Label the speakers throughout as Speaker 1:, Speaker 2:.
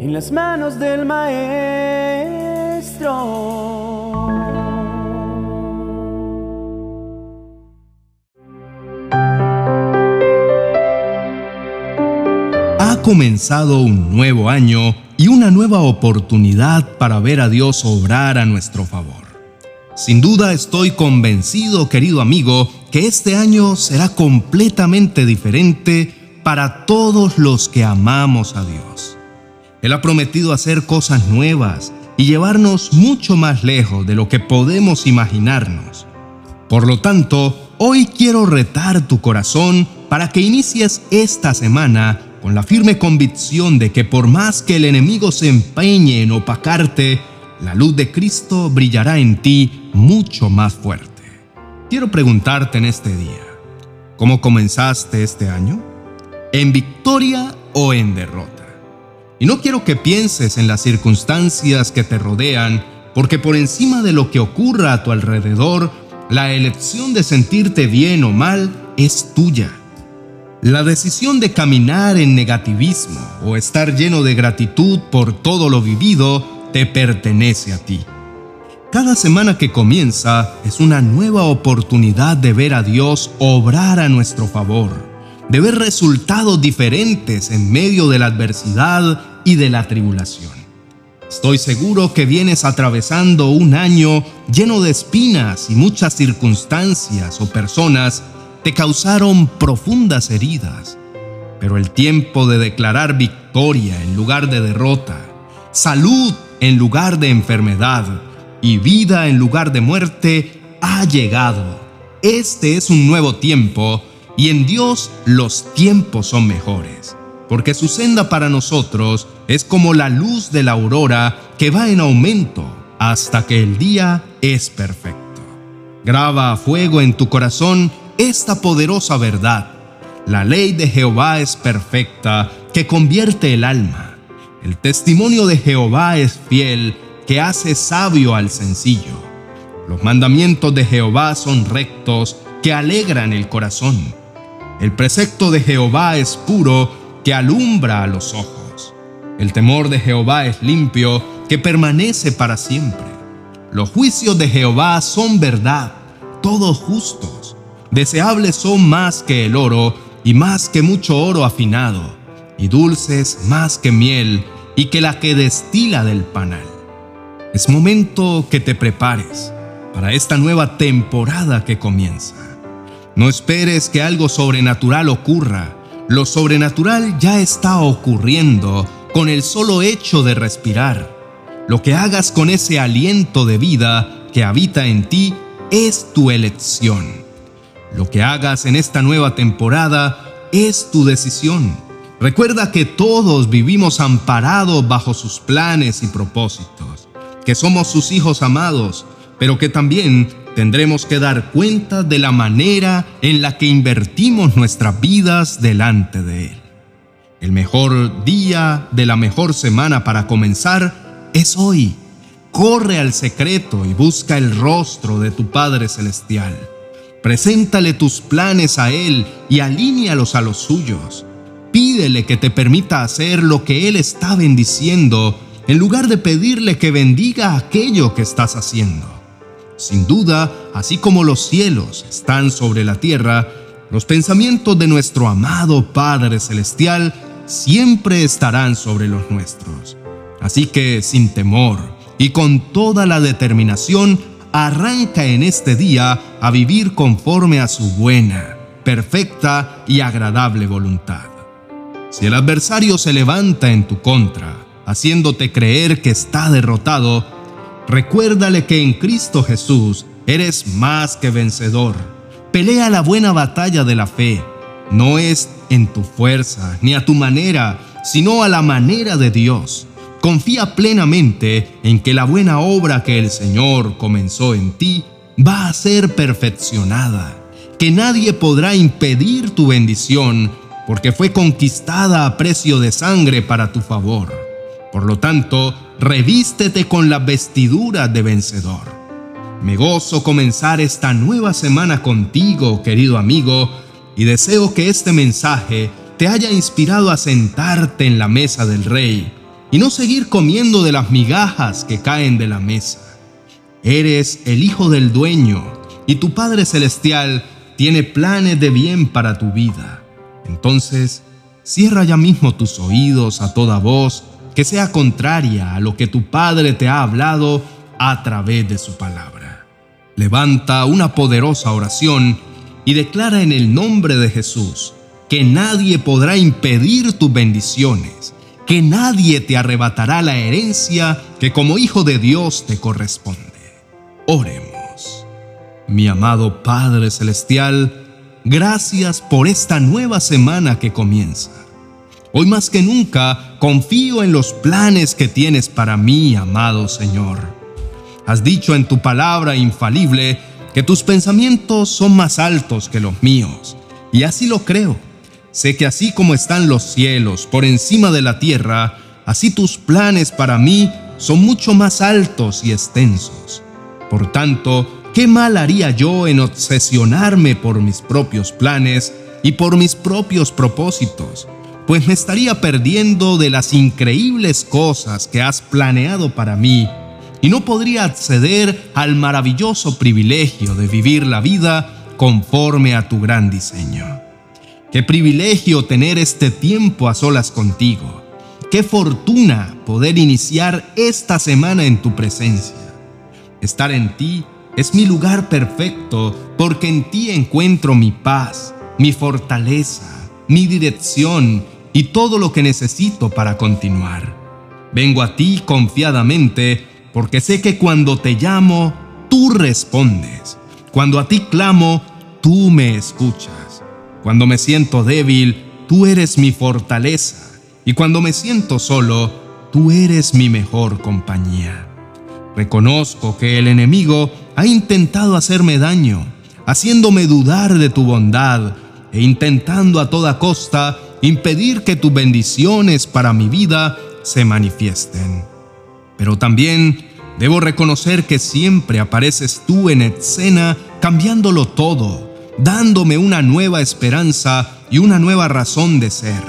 Speaker 1: en las manos del Maestro.
Speaker 2: Ha comenzado un nuevo año y una nueva oportunidad para ver a Dios obrar a nuestro favor. Sin duda estoy convencido, querido amigo, que este año será completamente diferente para todos los que amamos a Dios. Él ha prometido hacer cosas nuevas y llevarnos mucho más lejos de lo que podemos imaginarnos. Por lo tanto, hoy quiero retar tu corazón para que inicies esta semana con la firme convicción de que por más que el enemigo se empeñe en opacarte, la luz de Cristo brillará en ti mucho más fuerte. Quiero preguntarte en este día, ¿cómo comenzaste este año? ¿En victoria o en derrota? Y no quiero que pienses en las circunstancias que te rodean, porque por encima de lo que ocurra a tu alrededor, la elección de sentirte bien o mal es tuya. La decisión de caminar en negativismo o estar lleno de gratitud por todo lo vivido te pertenece a ti. Cada semana que comienza es una nueva oportunidad de ver a Dios obrar a nuestro favor, de ver resultados diferentes en medio de la adversidad y de la tribulación. Estoy seguro que vienes atravesando un año lleno de espinas y muchas circunstancias o personas te causaron profundas heridas. Pero el tiempo de declarar victoria en lugar de derrota, salud en lugar de enfermedad y vida en lugar de muerte ha llegado. Este es un nuevo tiempo y en Dios los tiempos son mejores porque su senda para nosotros es como la luz de la aurora que va en aumento hasta que el día es perfecto. Graba a fuego en tu corazón esta poderosa verdad. La ley de Jehová es perfecta, que convierte el alma. El testimonio de Jehová es fiel, que hace sabio al sencillo. Los mandamientos de Jehová son rectos, que alegran el corazón. El precepto de Jehová es puro, que alumbra a los ojos. El temor de Jehová es limpio, que permanece para siempre. Los juicios de Jehová son verdad, todos justos. Deseables son más que el oro y más que mucho oro afinado, y dulces más que miel y que la que destila del panal. Es momento que te prepares para esta nueva temporada que comienza. No esperes que algo sobrenatural ocurra lo sobrenatural ya está ocurriendo con el solo hecho de respirar. Lo que hagas con ese aliento de vida que habita en ti es tu elección. Lo que hagas en esta nueva temporada es tu decisión. Recuerda que todos vivimos amparados bajo sus planes y propósitos, que somos sus hijos amados, pero que también tendremos que dar cuenta de la manera en la que invertimos nuestras vidas delante de Él. El mejor día de la mejor semana para comenzar es hoy. Corre al secreto y busca el rostro de tu Padre Celestial. Preséntale tus planes a Él y alíñalos a los suyos. Pídele que te permita hacer lo que Él está bendiciendo en lugar de pedirle que bendiga aquello que estás haciendo. Sin duda, así como los cielos están sobre la tierra, los pensamientos de nuestro amado Padre Celestial siempre estarán sobre los nuestros. Así que, sin temor y con toda la determinación, arranca en este día a vivir conforme a su buena, perfecta y agradable voluntad. Si el adversario se levanta en tu contra, haciéndote creer que está derrotado, Recuérdale que en Cristo Jesús eres más que vencedor. Pelea la buena batalla de la fe. No es en tu fuerza ni a tu manera, sino a la manera de Dios. Confía plenamente en que la buena obra que el Señor comenzó en ti va a ser perfeccionada, que nadie podrá impedir tu bendición, porque fue conquistada a precio de sangre para tu favor. Por lo tanto, revístete con la vestidura de vencedor. Me gozo comenzar esta nueva semana contigo, querido amigo, y deseo que este mensaje te haya inspirado a sentarte en la mesa del Rey, y no seguir comiendo de las migajas que caen de la mesa. Eres el hijo del dueño y tu Padre Celestial tiene planes de bien para tu vida. Entonces, cierra ya mismo tus oídos a toda voz que sea contraria a lo que tu Padre te ha hablado a través de su palabra. Levanta una poderosa oración y declara en el nombre de Jesús que nadie podrá impedir tus bendiciones, que nadie te arrebatará la herencia que como hijo de Dios te corresponde. Oremos. Mi amado Padre Celestial, gracias por esta nueva semana que comienza. Hoy más que nunca confío en los planes que tienes para mí, amado Señor. Has dicho en tu palabra infalible que tus pensamientos son más altos que los míos, y así lo creo. Sé que así como están los cielos por encima de la tierra, así tus planes para mí son mucho más altos y extensos. Por tanto, ¿qué mal haría yo en obsesionarme por mis propios planes y por mis propios propósitos? Pues me estaría perdiendo de las increíbles cosas que has planeado para mí y no podría acceder al maravilloso privilegio de vivir la vida conforme a tu gran diseño. Qué privilegio tener este tiempo a solas contigo. Qué fortuna poder iniciar esta semana en tu presencia. Estar en ti es mi lugar perfecto porque en ti encuentro mi paz, mi fortaleza, mi dirección y todo lo que necesito para continuar. Vengo a ti confiadamente porque sé que cuando te llamo, tú respondes. Cuando a ti clamo, tú me escuchas. Cuando me siento débil, tú eres mi fortaleza. Y cuando me siento solo, tú eres mi mejor compañía. Reconozco que el enemigo ha intentado hacerme daño, haciéndome dudar de tu bondad e intentando a toda costa impedir que tus bendiciones para mi vida se manifiesten. Pero también debo reconocer que siempre apareces tú en escena cambiándolo todo, dándome una nueva esperanza y una nueva razón de ser.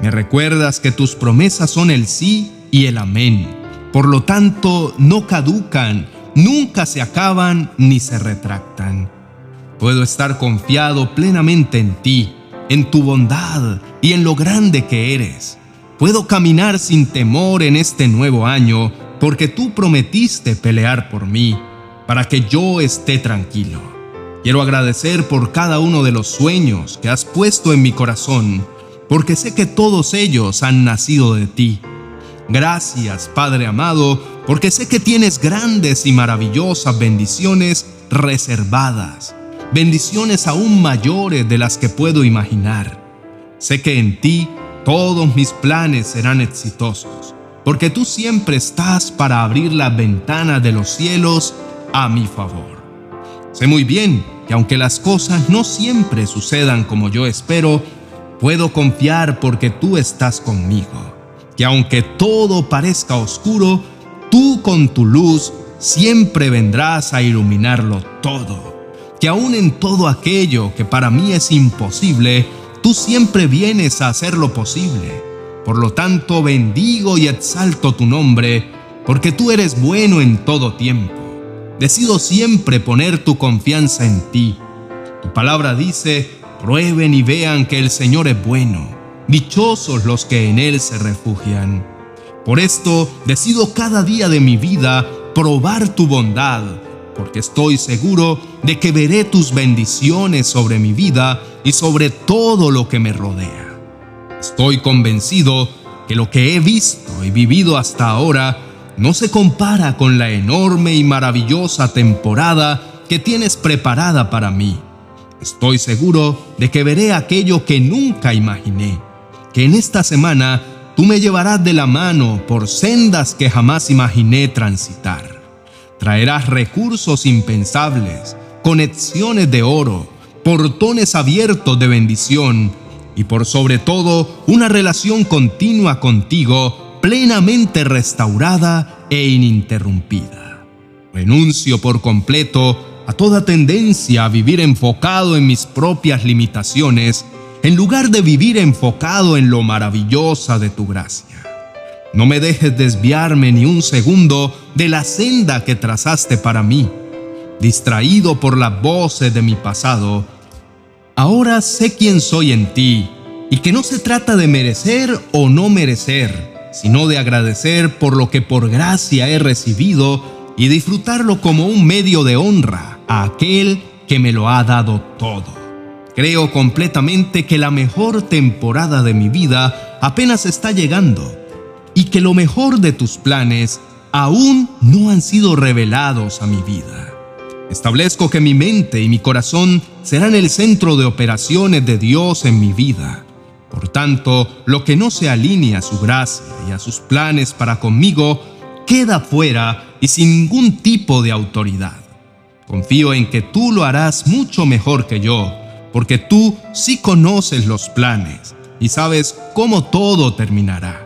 Speaker 2: Me recuerdas que tus promesas son el sí y el amén. Por lo tanto, no caducan, nunca se acaban ni se retractan. Puedo estar confiado plenamente en ti, en tu bondad y en lo grande que eres. Puedo caminar sin temor en este nuevo año porque tú prometiste pelear por mí, para que yo esté tranquilo. Quiero agradecer por cada uno de los sueños que has puesto en mi corazón, porque sé que todos ellos han nacido de ti. Gracias, Padre amado, porque sé que tienes grandes y maravillosas bendiciones reservadas, bendiciones aún mayores de las que puedo imaginar. Sé que en ti todos mis planes serán exitosos, porque tú siempre estás para abrir la ventana de los cielos a mi favor. Sé muy bien que aunque las cosas no siempre sucedan como yo espero, puedo confiar porque tú estás conmigo. Que aunque todo parezca oscuro, tú con tu luz siempre vendrás a iluminarlo todo. Que aún en todo aquello que para mí es imposible, tú siempre vienes a hacer lo posible. Por lo tanto, bendigo y exalto tu nombre, porque tú eres bueno en todo tiempo. Decido siempre poner tu confianza en ti. Tu palabra dice, prueben y vean que el Señor es bueno. Dichosos los que en Él se refugian. Por esto decido cada día de mi vida probar tu bondad porque estoy seguro de que veré tus bendiciones sobre mi vida y sobre todo lo que me rodea. Estoy convencido que lo que he visto y vivido hasta ahora no se compara con la enorme y maravillosa temporada que tienes preparada para mí. Estoy seguro de que veré aquello que nunca imaginé, que en esta semana tú me llevarás de la mano por sendas que jamás imaginé transitar. Traerás recursos impensables, conexiones de oro, portones abiertos de bendición y por sobre todo una relación continua contigo plenamente restaurada e ininterrumpida. Renuncio por completo a toda tendencia a vivir enfocado en mis propias limitaciones en lugar de vivir enfocado en lo maravillosa de tu gracia. No me dejes desviarme ni un segundo de la senda que trazaste para mí. Distraído por las voces de mi pasado, ahora sé quién soy en ti y que no se trata de merecer o no merecer, sino de agradecer por lo que por gracia he recibido y disfrutarlo como un medio de honra a aquel que me lo ha dado todo. Creo completamente que la mejor temporada de mi vida apenas está llegando y que lo mejor de tus planes aún no han sido revelados a mi vida. Establezco que mi mente y mi corazón serán el centro de operaciones de Dios en mi vida. Por tanto, lo que no se alinea a su gracia y a sus planes para conmigo queda fuera y sin ningún tipo de autoridad. Confío en que tú lo harás mucho mejor que yo, porque tú sí conoces los planes y sabes cómo todo terminará.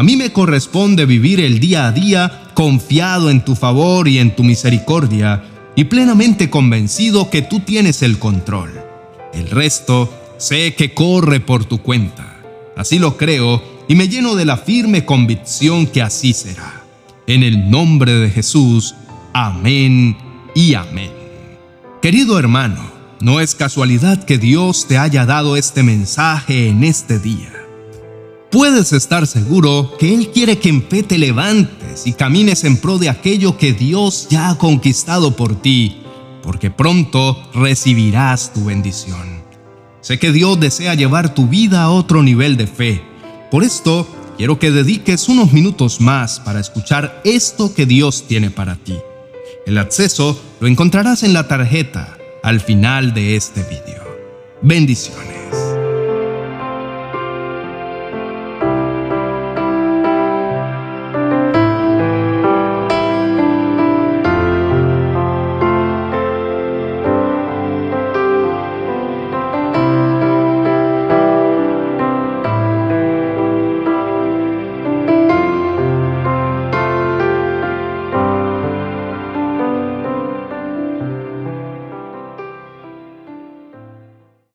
Speaker 2: A mí me corresponde vivir el día a día confiado en tu favor y en tu misericordia y plenamente convencido que tú tienes el control. El resto sé que corre por tu cuenta. Así lo creo y me lleno de la firme convicción que así será. En el nombre de Jesús, amén y amén. Querido hermano, no es casualidad que Dios te haya dado este mensaje en este día puedes estar seguro que Él quiere que en fe te levantes y camines en pro de aquello que Dios ya ha conquistado por ti, porque pronto recibirás tu bendición. Sé que Dios desea llevar tu vida a otro nivel de fe. Por esto, quiero que dediques unos minutos más para escuchar esto que Dios tiene para ti. El acceso lo encontrarás en la tarjeta al final de este video. Bendiciones.